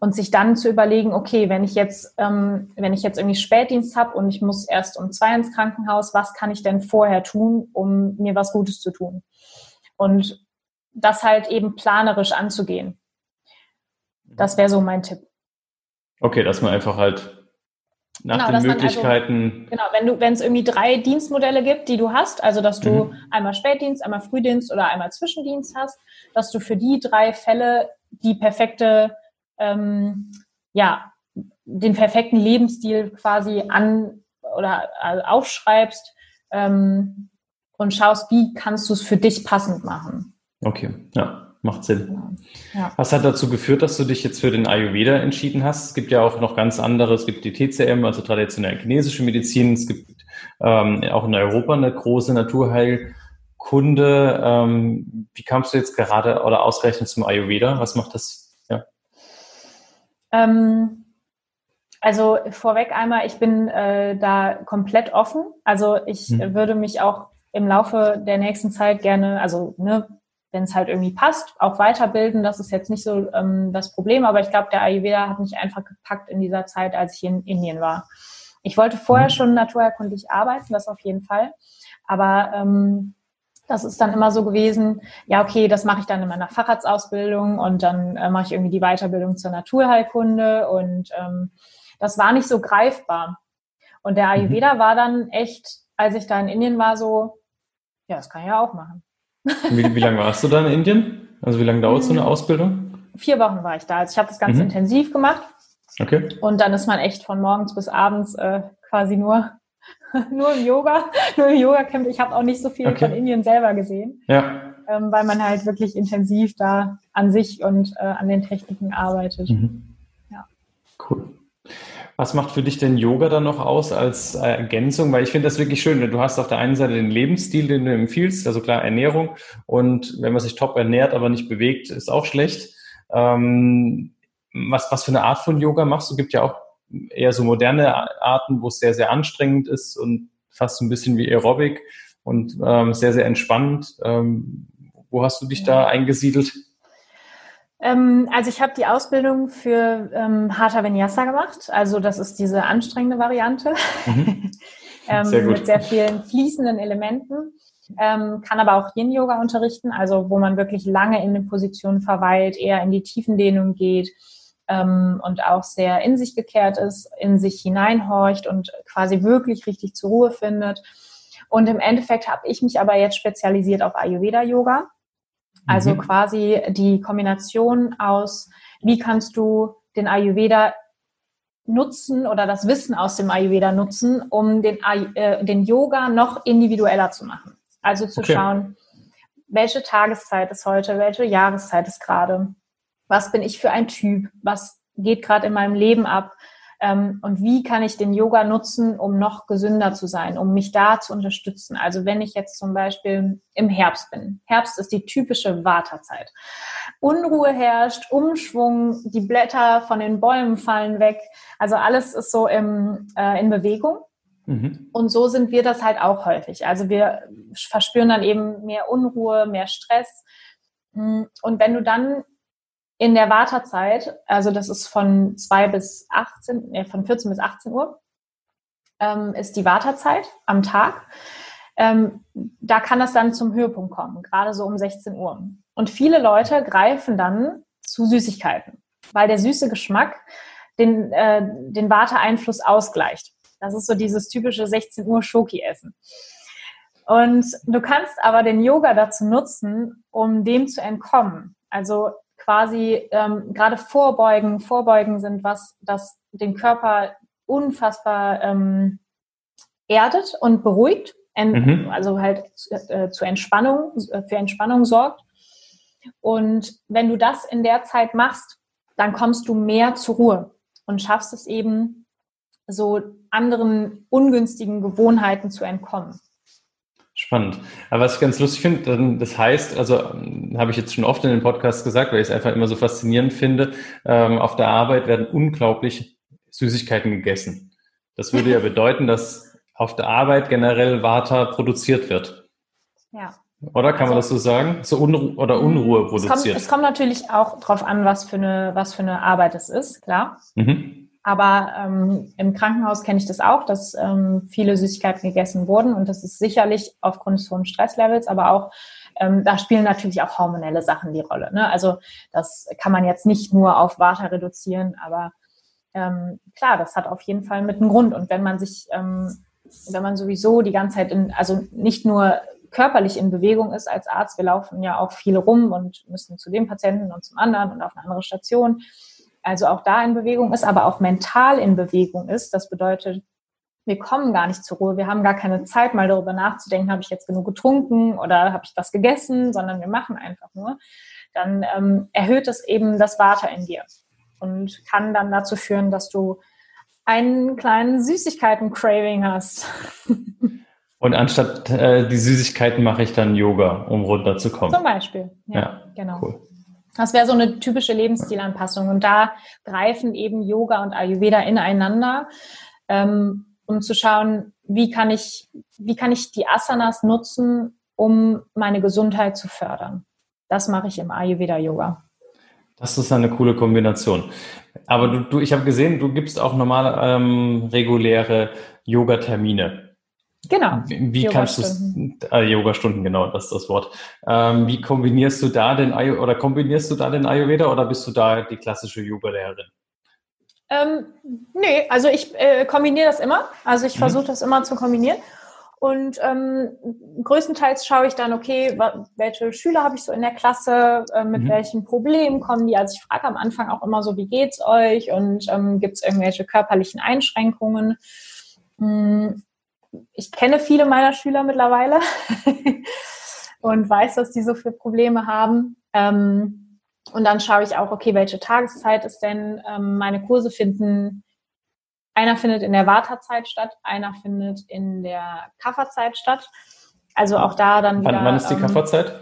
Speaker 2: Und sich dann zu überlegen, okay, wenn ich jetzt, ähm, wenn ich jetzt irgendwie Spätdienst habe und ich muss erst um zwei ins Krankenhaus, was kann ich denn vorher tun, um mir was Gutes zu tun? Und das halt eben planerisch anzugehen. Das wäre so mein Tipp.
Speaker 1: Okay, dass man einfach halt nach genau, den also Möglichkeiten.
Speaker 2: Also, genau, wenn du, wenn es irgendwie drei Dienstmodelle gibt, die du hast, also dass du mhm. einmal Spätdienst, einmal Frühdienst oder einmal Zwischendienst hast, dass du für die drei Fälle die perfekte, ähm, ja, den perfekten Lebensstil quasi an oder also aufschreibst ähm, und schaust, wie kannst du es für dich passend machen.
Speaker 1: Okay, ja macht Sinn. Ja. Was hat dazu geführt, dass du dich jetzt für den Ayurveda entschieden hast? Es gibt ja auch noch ganz andere, es gibt die TCM, also traditionelle chinesische Medizin, es gibt ähm, auch in Europa eine große Naturheilkunde. Ähm, wie kamst du jetzt gerade oder ausgerechnet zum Ayurveda? Was macht das?
Speaker 2: Ähm, also vorweg einmal, ich bin äh, da komplett offen. Also ich hm. würde mich auch im Laufe der nächsten Zeit gerne, also ne, wenn es halt irgendwie passt, auch weiterbilden. Das ist jetzt nicht so ähm, das Problem, aber ich glaube, der Ayurveda hat mich einfach gepackt in dieser Zeit, als ich in Indien war. Ich wollte vorher mhm. schon naturerkundlich arbeiten, das auf jeden Fall. Aber ähm, das ist dann immer so gewesen, ja, okay, das mache ich dann in meiner Facharztausbildung und dann äh, mache ich irgendwie die Weiterbildung zur Naturheilkunde und ähm, das war nicht so greifbar. Und der. Ayurveda mhm. war dann echt, als ich da in Indien war, so, ja, das kann ich ja auch machen.
Speaker 1: Wie, wie lange warst du da in Indien? Also wie lange dauert so eine hm. Ausbildung?
Speaker 2: Vier Wochen war ich da. Also ich habe das ganz mhm. intensiv gemacht.
Speaker 1: Okay.
Speaker 2: Und dann ist man echt von morgens bis abends äh, quasi nur, nur im Yoga, nur im Yoga-Camp. Ich habe auch nicht so viel okay. von Indien selber gesehen.
Speaker 1: Ja.
Speaker 2: Ähm, weil man halt wirklich intensiv da an sich und äh, an den Techniken arbeitet. Mhm.
Speaker 1: Ja. Cool. Was macht für dich denn Yoga dann noch aus als äh, Ergänzung? Weil ich finde das wirklich schön. Du hast auf der einen Seite den Lebensstil, den du empfiehlst, also klar Ernährung. Und wenn man sich top ernährt, aber nicht bewegt, ist auch schlecht. Ähm, was, was für eine Art von Yoga machst du? Gibt ja auch eher so moderne Arten, wo es sehr, sehr anstrengend ist und fast ein bisschen wie Aerobic und ähm, sehr, sehr entspannend. Ähm, wo hast du dich da eingesiedelt?
Speaker 2: Ähm, also ich habe die Ausbildung für ähm, Hatha Vinyasa gemacht. Also das ist diese anstrengende Variante mhm. ähm, sehr mit sehr vielen fließenden Elementen. Ähm, kann aber auch Yin-Yoga unterrichten, also wo man wirklich lange in den Positionen verweilt, eher in die Tiefendehnung geht ähm, und auch sehr in sich gekehrt ist, in sich hineinhorcht und quasi wirklich richtig zur Ruhe findet. Und im Endeffekt habe ich mich aber jetzt spezialisiert auf Ayurveda-Yoga. Also mhm. quasi die Kombination aus, wie kannst du den Ayurveda nutzen oder das Wissen aus dem Ayurveda nutzen, um den, äh, den Yoga noch individueller zu machen. Also zu okay. schauen, welche Tageszeit ist heute, welche Jahreszeit ist gerade, was bin ich für ein Typ, was geht gerade in meinem Leben ab, ähm, und wie kann ich den Yoga nutzen, um noch gesünder zu sein, um mich da zu unterstützen. Also wenn ich jetzt zum Beispiel im Herbst bin. Herbst ist die typische Wartezeit. Unruhe herrscht, Umschwung, die Blätter von den Bäumen fallen weg. Also alles ist so im, äh, in Bewegung. Mhm. Und so sind wir das halt auch häufig. Also wir verspüren dann eben mehr Unruhe, mehr Stress. Und wenn du dann in der Wartezeit, also das ist von 2 bis 18, äh, von 14 bis 18 Uhr, ähm, ist die Wartezeit am Tag. Ähm, da kann das dann zum Höhepunkt kommen, gerade so um 16 Uhr. Und viele Leute greifen dann zu Süßigkeiten, weil der süße Geschmack den, äh, den Warteeinfluss ausgleicht. Das ist so dieses typische 16 Uhr Schoki-Essen. Und du kannst aber den Yoga dazu nutzen, um dem zu entkommen. Also quasi ähm, gerade vorbeugen, vorbeugen sind was, das den Körper unfassbar ähm, erdet und beruhigt, mhm. also halt äh, zur Entspannung, für Entspannung sorgt. Und wenn du das in der Zeit machst, dann kommst du mehr zur Ruhe und schaffst es eben, so anderen ungünstigen Gewohnheiten zu entkommen.
Speaker 1: Spannend. Aber was ich ganz lustig finde, das heißt, also ähm, habe ich jetzt schon oft in den Podcasts gesagt, weil ich es einfach immer so faszinierend finde, ähm, auf der Arbeit werden unglaublich Süßigkeiten gegessen. Das würde ja bedeuten, dass auf der Arbeit generell Vata produziert wird.
Speaker 2: Ja.
Speaker 1: Oder kann also, man das so sagen? So Unru oder mm, Unruhe produziert.
Speaker 2: Es kommt, es kommt natürlich auch darauf an, was für eine, was für eine Arbeit es ist, klar. Mhm. Aber ähm, im Krankenhaus kenne ich das auch, dass ähm, viele Süßigkeiten gegessen wurden und das ist sicherlich aufgrund des hohen Stresslevels, aber auch ähm, da spielen natürlich auch hormonelle Sachen die Rolle. Ne? Also das kann man jetzt nicht nur auf Vata reduzieren, aber ähm, klar, das hat auf jeden Fall mit einem Grund. Und wenn man sich, ähm, wenn man sowieso die ganze Zeit in, also nicht nur körperlich in Bewegung ist als Arzt, wir laufen ja auch viel rum und müssen zu dem Patienten und zum anderen und auf eine andere Station also auch da in Bewegung ist, aber auch mental in Bewegung ist. Das bedeutet, wir kommen gar nicht zur Ruhe. Wir haben gar keine Zeit, mal darüber nachzudenken, habe ich jetzt genug getrunken oder habe ich was gegessen, sondern wir machen einfach nur. Dann ähm, erhöht es eben das Water in dir und kann dann dazu führen, dass du einen kleinen Süßigkeiten-Craving hast.
Speaker 1: Und anstatt äh, die Süßigkeiten mache ich dann Yoga, um runterzukommen.
Speaker 2: Zum Beispiel. Ja, ja genau. Cool. Das wäre so eine typische Lebensstilanpassung. Und da greifen eben Yoga und Ayurveda ineinander, ähm, um zu schauen, wie kann ich, wie kann ich die Asanas nutzen, um meine Gesundheit zu fördern. Das mache ich im Ayurveda-Yoga.
Speaker 1: Das ist eine coole Kombination. Aber du, du ich habe gesehen, du gibst auch normale ähm, reguläre Yoga-Termine.
Speaker 2: Genau.
Speaker 1: Wie, wie kannst du äh, Yoga-Stunden, genau, das ist das Wort. Ähm, wie kombinierst du da den oder kombinierst du da den Ayurveda oder bist du da die klassische Yoga-Lehrerin?
Speaker 2: Ähm, nee, also ich äh, kombiniere das immer. Also ich mhm. versuche das immer zu kombinieren. Und ähm, größtenteils schaue ich dann, okay, welche Schüler habe ich so in der Klasse, äh, mit mhm. welchen Problemen kommen die? Also ich frage am Anfang auch immer so, wie geht's euch und ähm, gibt es irgendwelche körperlichen Einschränkungen? Hm, ich kenne viele meiner Schüler mittlerweile und weiß, dass die so viele Probleme haben. Ähm, und dann schaue ich auch, okay, welche Tageszeit ist denn? Ähm, meine Kurse finden einer findet in der Wartezeit statt, einer findet in der Kafferzeit statt. Also auch da dann
Speaker 1: wieder. Wann, wann ist die ähm, Kafferzeit?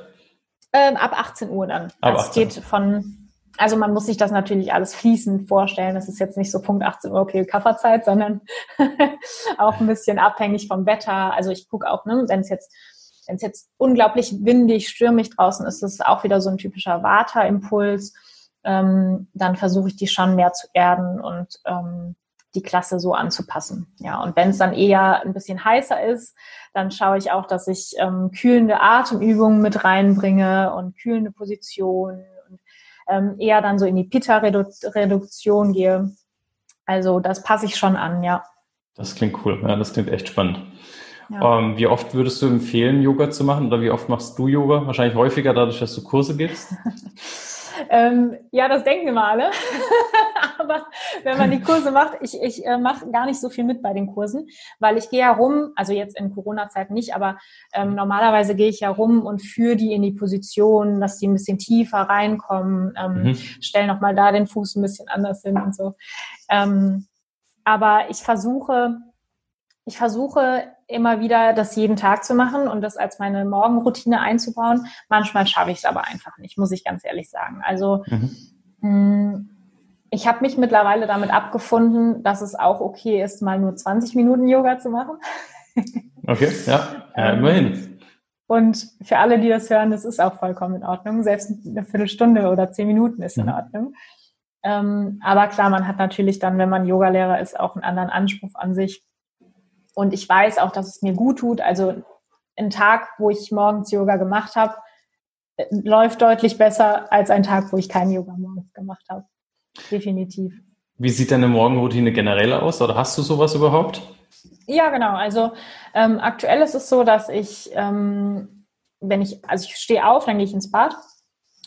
Speaker 2: Ähm, ab 18 Uhr dann. Ab das 18. geht von, also man muss sich das natürlich alles fließend vorstellen. Das ist jetzt nicht so Punkt 18 Uhr, okay, Kafferzeit, sondern auch ein bisschen abhängig vom Wetter. Also ich gucke auch, ne, wenn es jetzt jetzt unglaublich windig, stürmig draußen ist, ist es auch wieder so ein typischer Waterimpuls. Ähm, dann versuche ich die schon mehr zu erden und ähm, die Klasse so anzupassen. Ja, und wenn es dann eher ein bisschen heißer ist, dann schaue ich auch, dass ich ähm, kühlende Atemübungen mit reinbringe und kühlende Positionen ähm, eher dann so in die Pitta-Reduktion gehe. Also das passe ich schon an, ja.
Speaker 1: Das klingt cool, ja, das klingt echt spannend. Ja. Ähm, wie oft würdest du empfehlen, Yoga zu machen oder wie oft machst du Yoga? Wahrscheinlich häufiger dadurch, dass du Kurse gibst?
Speaker 2: Ähm, ja, das denken wir mal alle. Aber wenn man die Kurse macht, ich, ich äh, mache gar nicht so viel mit bei den Kursen, weil ich gehe ja rum, also jetzt in Corona-Zeit nicht, aber ähm, normalerweise gehe ich ja rum und führe die in die Position, dass die ein bisschen tiefer reinkommen, ähm, mhm. stelle nochmal da den Fuß ein bisschen anders hin und so. Ähm, aber ich versuche, ich versuche immer wieder das jeden Tag zu machen und das als meine Morgenroutine einzubauen. Manchmal schaffe ich es aber einfach nicht, muss ich ganz ehrlich sagen. Also mhm. Ich habe mich mittlerweile damit abgefunden, dass es auch okay ist, mal nur 20 Minuten Yoga zu machen.
Speaker 1: Okay, ja, ja ähm, immerhin.
Speaker 2: Und für alle, die das hören, das ist auch vollkommen in Ordnung. Selbst eine Viertelstunde oder zehn Minuten ist in mhm. Ordnung. Ähm, aber klar, man hat natürlich dann, wenn man Yogalehrer ist, auch einen anderen Anspruch an sich. Und ich weiß auch, dass es mir gut tut. Also ein Tag, wo ich morgens Yoga gemacht habe, äh, läuft deutlich besser als ein Tag, wo ich kein Yoga morgens gemacht habe. Definitiv.
Speaker 1: Wie sieht deine Morgenroutine generell aus? Oder hast du sowas überhaupt?
Speaker 2: Ja, genau. Also ähm, aktuell ist es so, dass ich, ähm, wenn ich, also ich stehe auf, dann gehe ich ins Bad.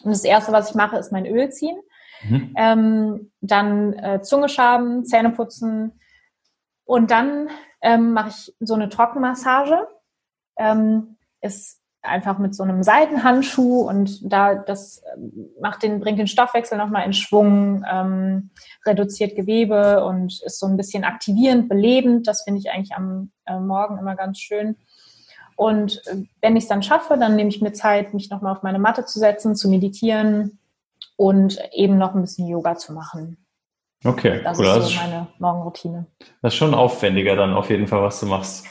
Speaker 2: Und das Erste, was ich mache, ist mein Öl ziehen. Mhm. Ähm, dann äh, Zunge schaben, Zähne putzen. Und dann ähm, mache ich so eine Trockenmassage. Ähm, ist einfach mit so einem Seitenhandschuh und da das ähm, macht den, bringt den Stoffwechsel nochmal in Schwung, ähm, reduziert Gewebe und ist so ein bisschen aktivierend, belebend. Das finde ich eigentlich am äh, Morgen immer ganz schön. Und äh, wenn ich es dann schaffe, dann nehme ich mir Zeit, mich nochmal auf meine Matte zu setzen, zu meditieren und eben noch ein bisschen Yoga zu machen.
Speaker 1: Okay,
Speaker 2: das cool. ist so meine Morgenroutine.
Speaker 1: Das ist schon aufwendiger dann auf jeden Fall, was du machst.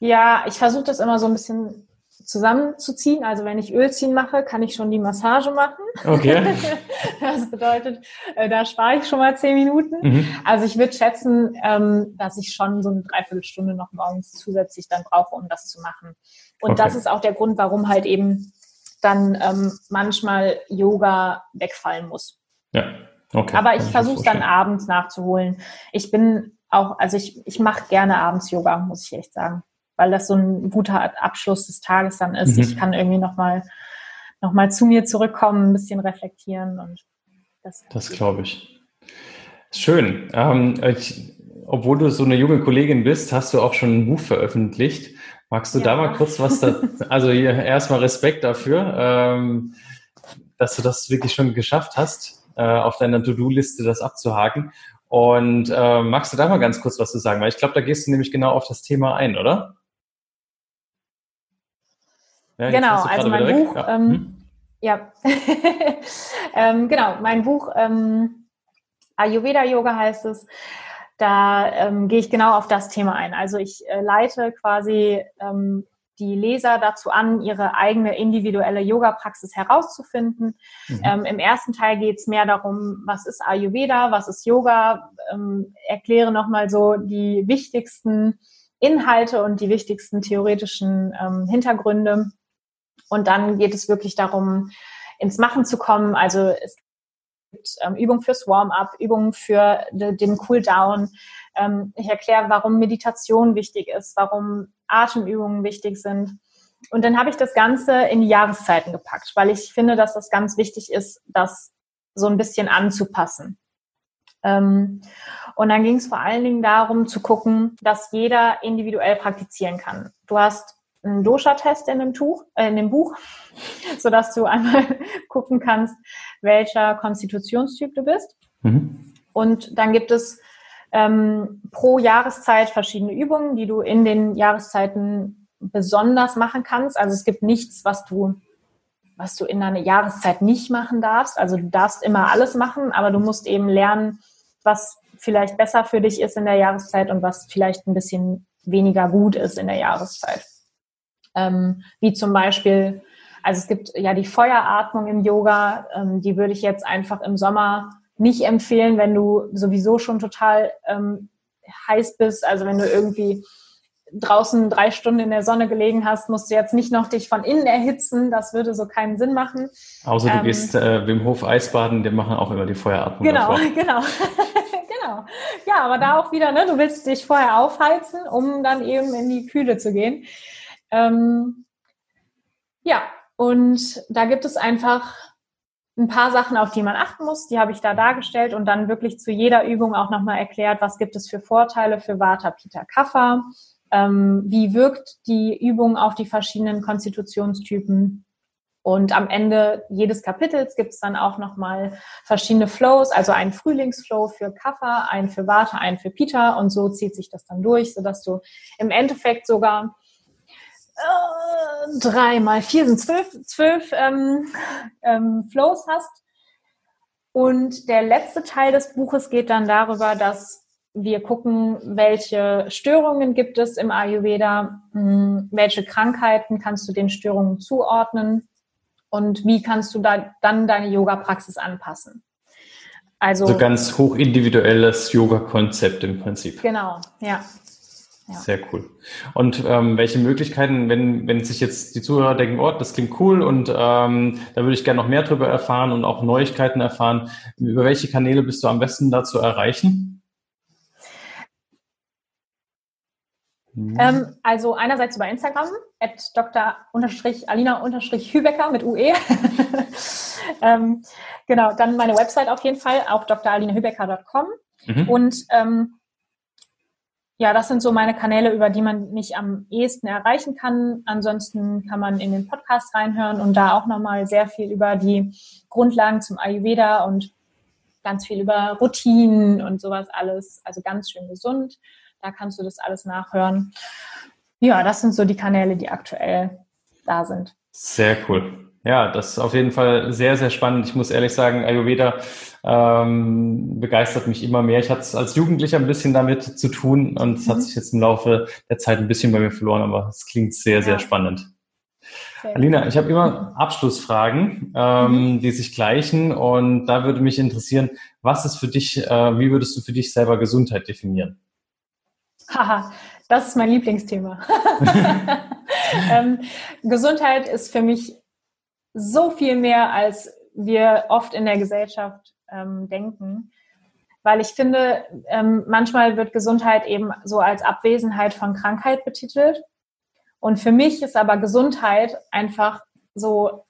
Speaker 2: Ja, ich versuche das immer so ein bisschen zusammenzuziehen. Also wenn ich Ölziehen mache, kann ich schon die Massage machen.
Speaker 1: Okay.
Speaker 2: das bedeutet, äh, da spare ich schon mal zehn Minuten. Mhm. Also ich würde schätzen, ähm, dass ich schon so eine Dreiviertelstunde noch morgens zusätzlich dann brauche, um das zu machen. Und okay. das ist auch der Grund, warum halt eben dann ähm, manchmal Yoga wegfallen muss.
Speaker 1: Ja. Okay,
Speaker 2: Aber ich versuche es dann abends nachzuholen. Ich bin auch, also ich, ich mache gerne abends Yoga, muss ich echt sagen, weil das so ein guter Abschluss des Tages dann ist. Mhm. Ich kann irgendwie nochmal noch mal zu mir zurückkommen, ein bisschen reflektieren und
Speaker 1: das. Das glaube ich. Schön. Ähm, ich, obwohl du so eine junge Kollegin bist, hast du auch schon ein Buch veröffentlicht. Magst du ja. da mal kurz was da, also hier erstmal Respekt dafür, ähm, dass du das wirklich schon geschafft hast äh, auf deiner To-Do-Liste das abzuhaken. Und äh, magst du da mal ganz kurz was zu sagen? Weil ich glaube, da gehst du nämlich genau auf das Thema ein, oder?
Speaker 2: Ja, genau, also mein Buch, ja, ähm, hm? ja. ähm, genau, mein Buch ähm, Ayurveda Yoga heißt es. Da ähm, gehe ich genau auf das Thema ein. Also ich äh, leite quasi ähm, die Leser dazu an, ihre eigene individuelle Yoga-Praxis herauszufinden. Mhm. Ähm, Im ersten Teil geht es mehr darum, was ist Ayurveda, was ist Yoga, ähm, erkläre nochmal so die wichtigsten Inhalte und die wichtigsten theoretischen ähm, Hintergründe. Und dann geht es wirklich darum, ins Machen zu kommen. Also es gibt ähm, Übungen fürs Warm-up, Übungen für den Cool-down. Ähm, ich erkläre, warum Meditation wichtig ist, warum Atemübungen wichtig sind. Und dann habe ich das Ganze in die Jahreszeiten gepackt, weil ich finde, dass das ganz wichtig ist, das so ein bisschen anzupassen. Ähm, und dann ging es vor allen Dingen darum zu gucken, dass jeder individuell praktizieren kann. Du hast einen Dosha-Test in dem Tuch, äh, in dem Buch, so dass du einmal gucken kannst, welcher Konstitutionstyp du bist. Mhm. Und dann gibt es ähm, pro Jahreszeit verschiedene Übungen, die du in den Jahreszeiten besonders machen kannst. Also es gibt nichts, was du was du in einer Jahreszeit nicht machen darfst. Also du darfst immer alles machen, aber du musst eben lernen, was vielleicht besser für dich ist in der Jahreszeit und was vielleicht ein bisschen weniger gut ist in der Jahreszeit. Ähm, wie zum Beispiel, also es gibt ja die Feueratmung im Yoga, ähm, die würde ich jetzt einfach im Sommer nicht empfehlen, wenn du sowieso schon total ähm, heiß bist, also wenn du irgendwie draußen drei Stunden in der Sonne gelegen hast, musst du jetzt nicht noch dich von innen erhitzen. Das würde so keinen Sinn machen.
Speaker 1: Außer du ähm, gehst äh, Wim Hof Eisbaden, die machen auch immer die Feueratmung.
Speaker 2: Genau, davor. genau. genau. Ja, aber da auch wieder, ne, du willst dich vorher aufheizen, um dann eben in die Kühle zu gehen. Ähm, ja, und da gibt es einfach ein paar Sachen, auf die man achten muss. Die habe ich da dargestellt und dann wirklich zu jeder Übung auch nochmal erklärt, was gibt es für Vorteile für Vata, Pitta, Kapha ähm, wie wirkt die Übung auf die verschiedenen Konstitutionstypen. Und am Ende jedes Kapitels gibt es dann auch nochmal verschiedene Flows, also einen Frühlingsflow für Kapha, einen für Vata, einen für Pita und so zieht sich das dann durch, sodass du im Endeffekt sogar äh, drei mal vier sind zwölf, zwölf ähm, ähm, Flows hast. Und der letzte Teil des Buches geht dann darüber, dass wir gucken, welche Störungen gibt es im Ayurveda, hm, welche Krankheiten kannst du den Störungen zuordnen und wie kannst du da dann deine Yoga-Praxis anpassen.
Speaker 1: Also, also ganz hochindividuelles Yoga-Konzept im Prinzip.
Speaker 2: Genau, ja.
Speaker 1: Ja. Sehr cool. Und ähm, welche Möglichkeiten, wenn, wenn sich jetzt die Zuhörer denken, oh, das klingt cool und ähm, da würde ich gerne noch mehr darüber erfahren und auch Neuigkeiten erfahren, über welche Kanäle bist du am besten da zu erreichen?
Speaker 2: Mhm. Ähm, also einerseits über Instagram, at dr-alina-hübecker mit UE. ähm, genau, dann meine Website auf jeden Fall, auch dralina-hübecker.com. Mhm. Und ähm, ja, das sind so meine Kanäle, über die man mich am ehesten erreichen kann. Ansonsten kann man in den Podcast reinhören und da auch nochmal sehr viel über die Grundlagen zum Ayurveda und ganz viel über Routinen und sowas alles. Also ganz schön gesund. Da kannst du das alles nachhören. Ja, das sind so die Kanäle, die aktuell da sind.
Speaker 1: Sehr cool. Ja, das ist auf jeden Fall sehr, sehr spannend. Ich muss ehrlich sagen, Ayurveda ähm, begeistert mich immer mehr. Ich hatte es als Jugendlicher ein bisschen damit zu tun und es mhm. hat sich jetzt im Laufe der Zeit ein bisschen bei mir verloren, aber es klingt sehr, ja. sehr spannend. Sehr Alina, ich habe immer Abschlussfragen, ähm, mhm. die sich gleichen und da würde mich interessieren, was ist für dich, äh, wie würdest du für dich selber Gesundheit definieren?
Speaker 2: Haha, das ist mein Lieblingsthema. ähm, Gesundheit ist für mich so viel mehr, als wir oft in der Gesellschaft ähm, denken. Weil ich finde, ähm, manchmal wird Gesundheit eben so als Abwesenheit von Krankheit betitelt. Und für mich ist aber Gesundheit einfach so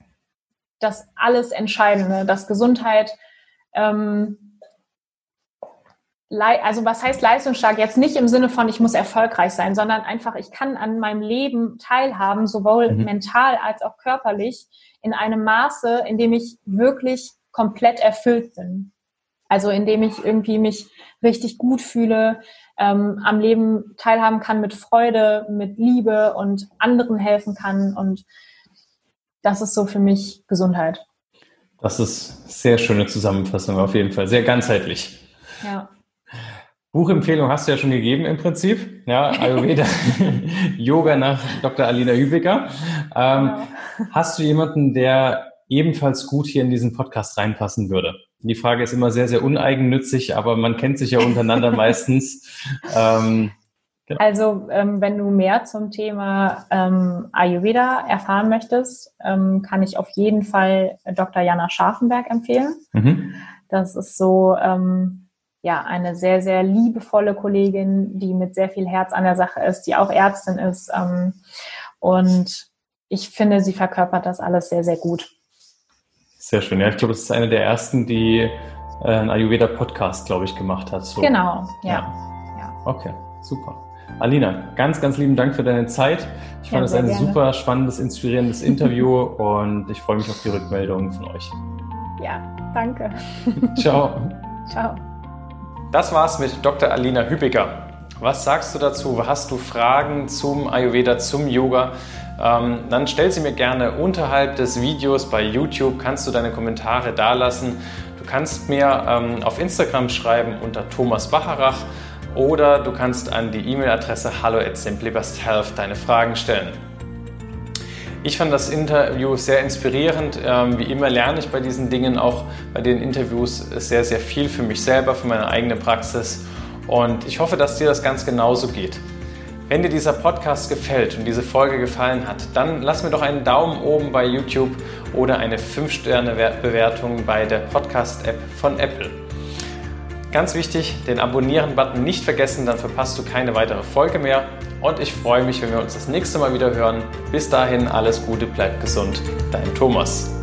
Speaker 2: das alles Entscheidende, dass Gesundheit ähm, also was heißt leistungsstark? Jetzt nicht im Sinne von, ich muss erfolgreich sein, sondern einfach, ich kann an meinem Leben teilhaben, sowohl mhm. mental als auch körperlich, in einem Maße, in dem ich wirklich komplett erfüllt bin. Also in dem ich irgendwie mich richtig gut fühle, ähm, am Leben teilhaben kann mit Freude, mit Liebe und anderen helfen kann. Und das ist so für mich Gesundheit.
Speaker 1: Das ist sehr schöne Zusammenfassung auf jeden Fall, sehr ganzheitlich.
Speaker 2: Ja.
Speaker 1: Buchempfehlung hast du ja schon gegeben im Prinzip. Ja, Ayurveda, Yoga nach Dr. Alina Hübiger. Ähm, genau. Hast du jemanden, der ebenfalls gut hier in diesen Podcast reinpassen würde? Die Frage ist immer sehr, sehr uneigennützig, aber man kennt sich ja untereinander meistens. Ähm,
Speaker 2: Ja. Also ähm, wenn du mehr zum Thema ähm, Ayurveda erfahren möchtest, ähm, kann ich auf jeden Fall Dr. Jana Scharfenberg empfehlen. Mhm. Das ist so ähm, ja eine sehr sehr liebevolle Kollegin, die mit sehr viel Herz an der Sache ist, die auch Ärztin ist ähm, und ich finde, sie verkörpert das alles sehr sehr gut.
Speaker 1: Sehr schön. Ja, ich glaube, das ist eine der ersten, die äh, einen Ayurveda-Podcast, glaube ich, gemacht hat.
Speaker 2: So. Genau, ja. ja.
Speaker 1: ja. Okay, super. Alina, ganz, ganz lieben Dank für deine Zeit. Ich fand es ja, ein gerne. super spannendes, inspirierendes Interview und ich freue mich auf die Rückmeldungen von euch.
Speaker 2: Ja, danke.
Speaker 1: Ciao.
Speaker 2: Ciao.
Speaker 1: Das war's mit Dr. Alina Hübiger. Was sagst du dazu? Hast du Fragen zum Ayurveda, zum Yoga? ähm, dann stell sie mir gerne unterhalb des Videos bei YouTube, kannst du deine Kommentare dalassen. Du kannst mir ähm, auf Instagram schreiben unter Thomas Bacharach oder du kannst an die E-Mail-Adresse hallo at deine Fragen stellen. Ich fand das Interview sehr inspirierend. Ähm, wie immer lerne ich bei diesen Dingen auch bei den Interviews sehr, sehr viel für mich selber, für meine eigene Praxis. Und ich hoffe, dass dir das ganz genauso geht. Wenn dir dieser Podcast gefällt und diese Folge gefallen hat, dann lass mir doch einen Daumen oben bei YouTube oder eine 5-Sterne-Bewertung bei der Podcast-App von Apple. Ganz wichtig, den Abonnieren-Button nicht vergessen, dann verpasst du keine weitere Folge mehr. Und ich freue mich, wenn wir uns das nächste Mal wieder hören. Bis dahin alles Gute, bleib gesund, dein Thomas.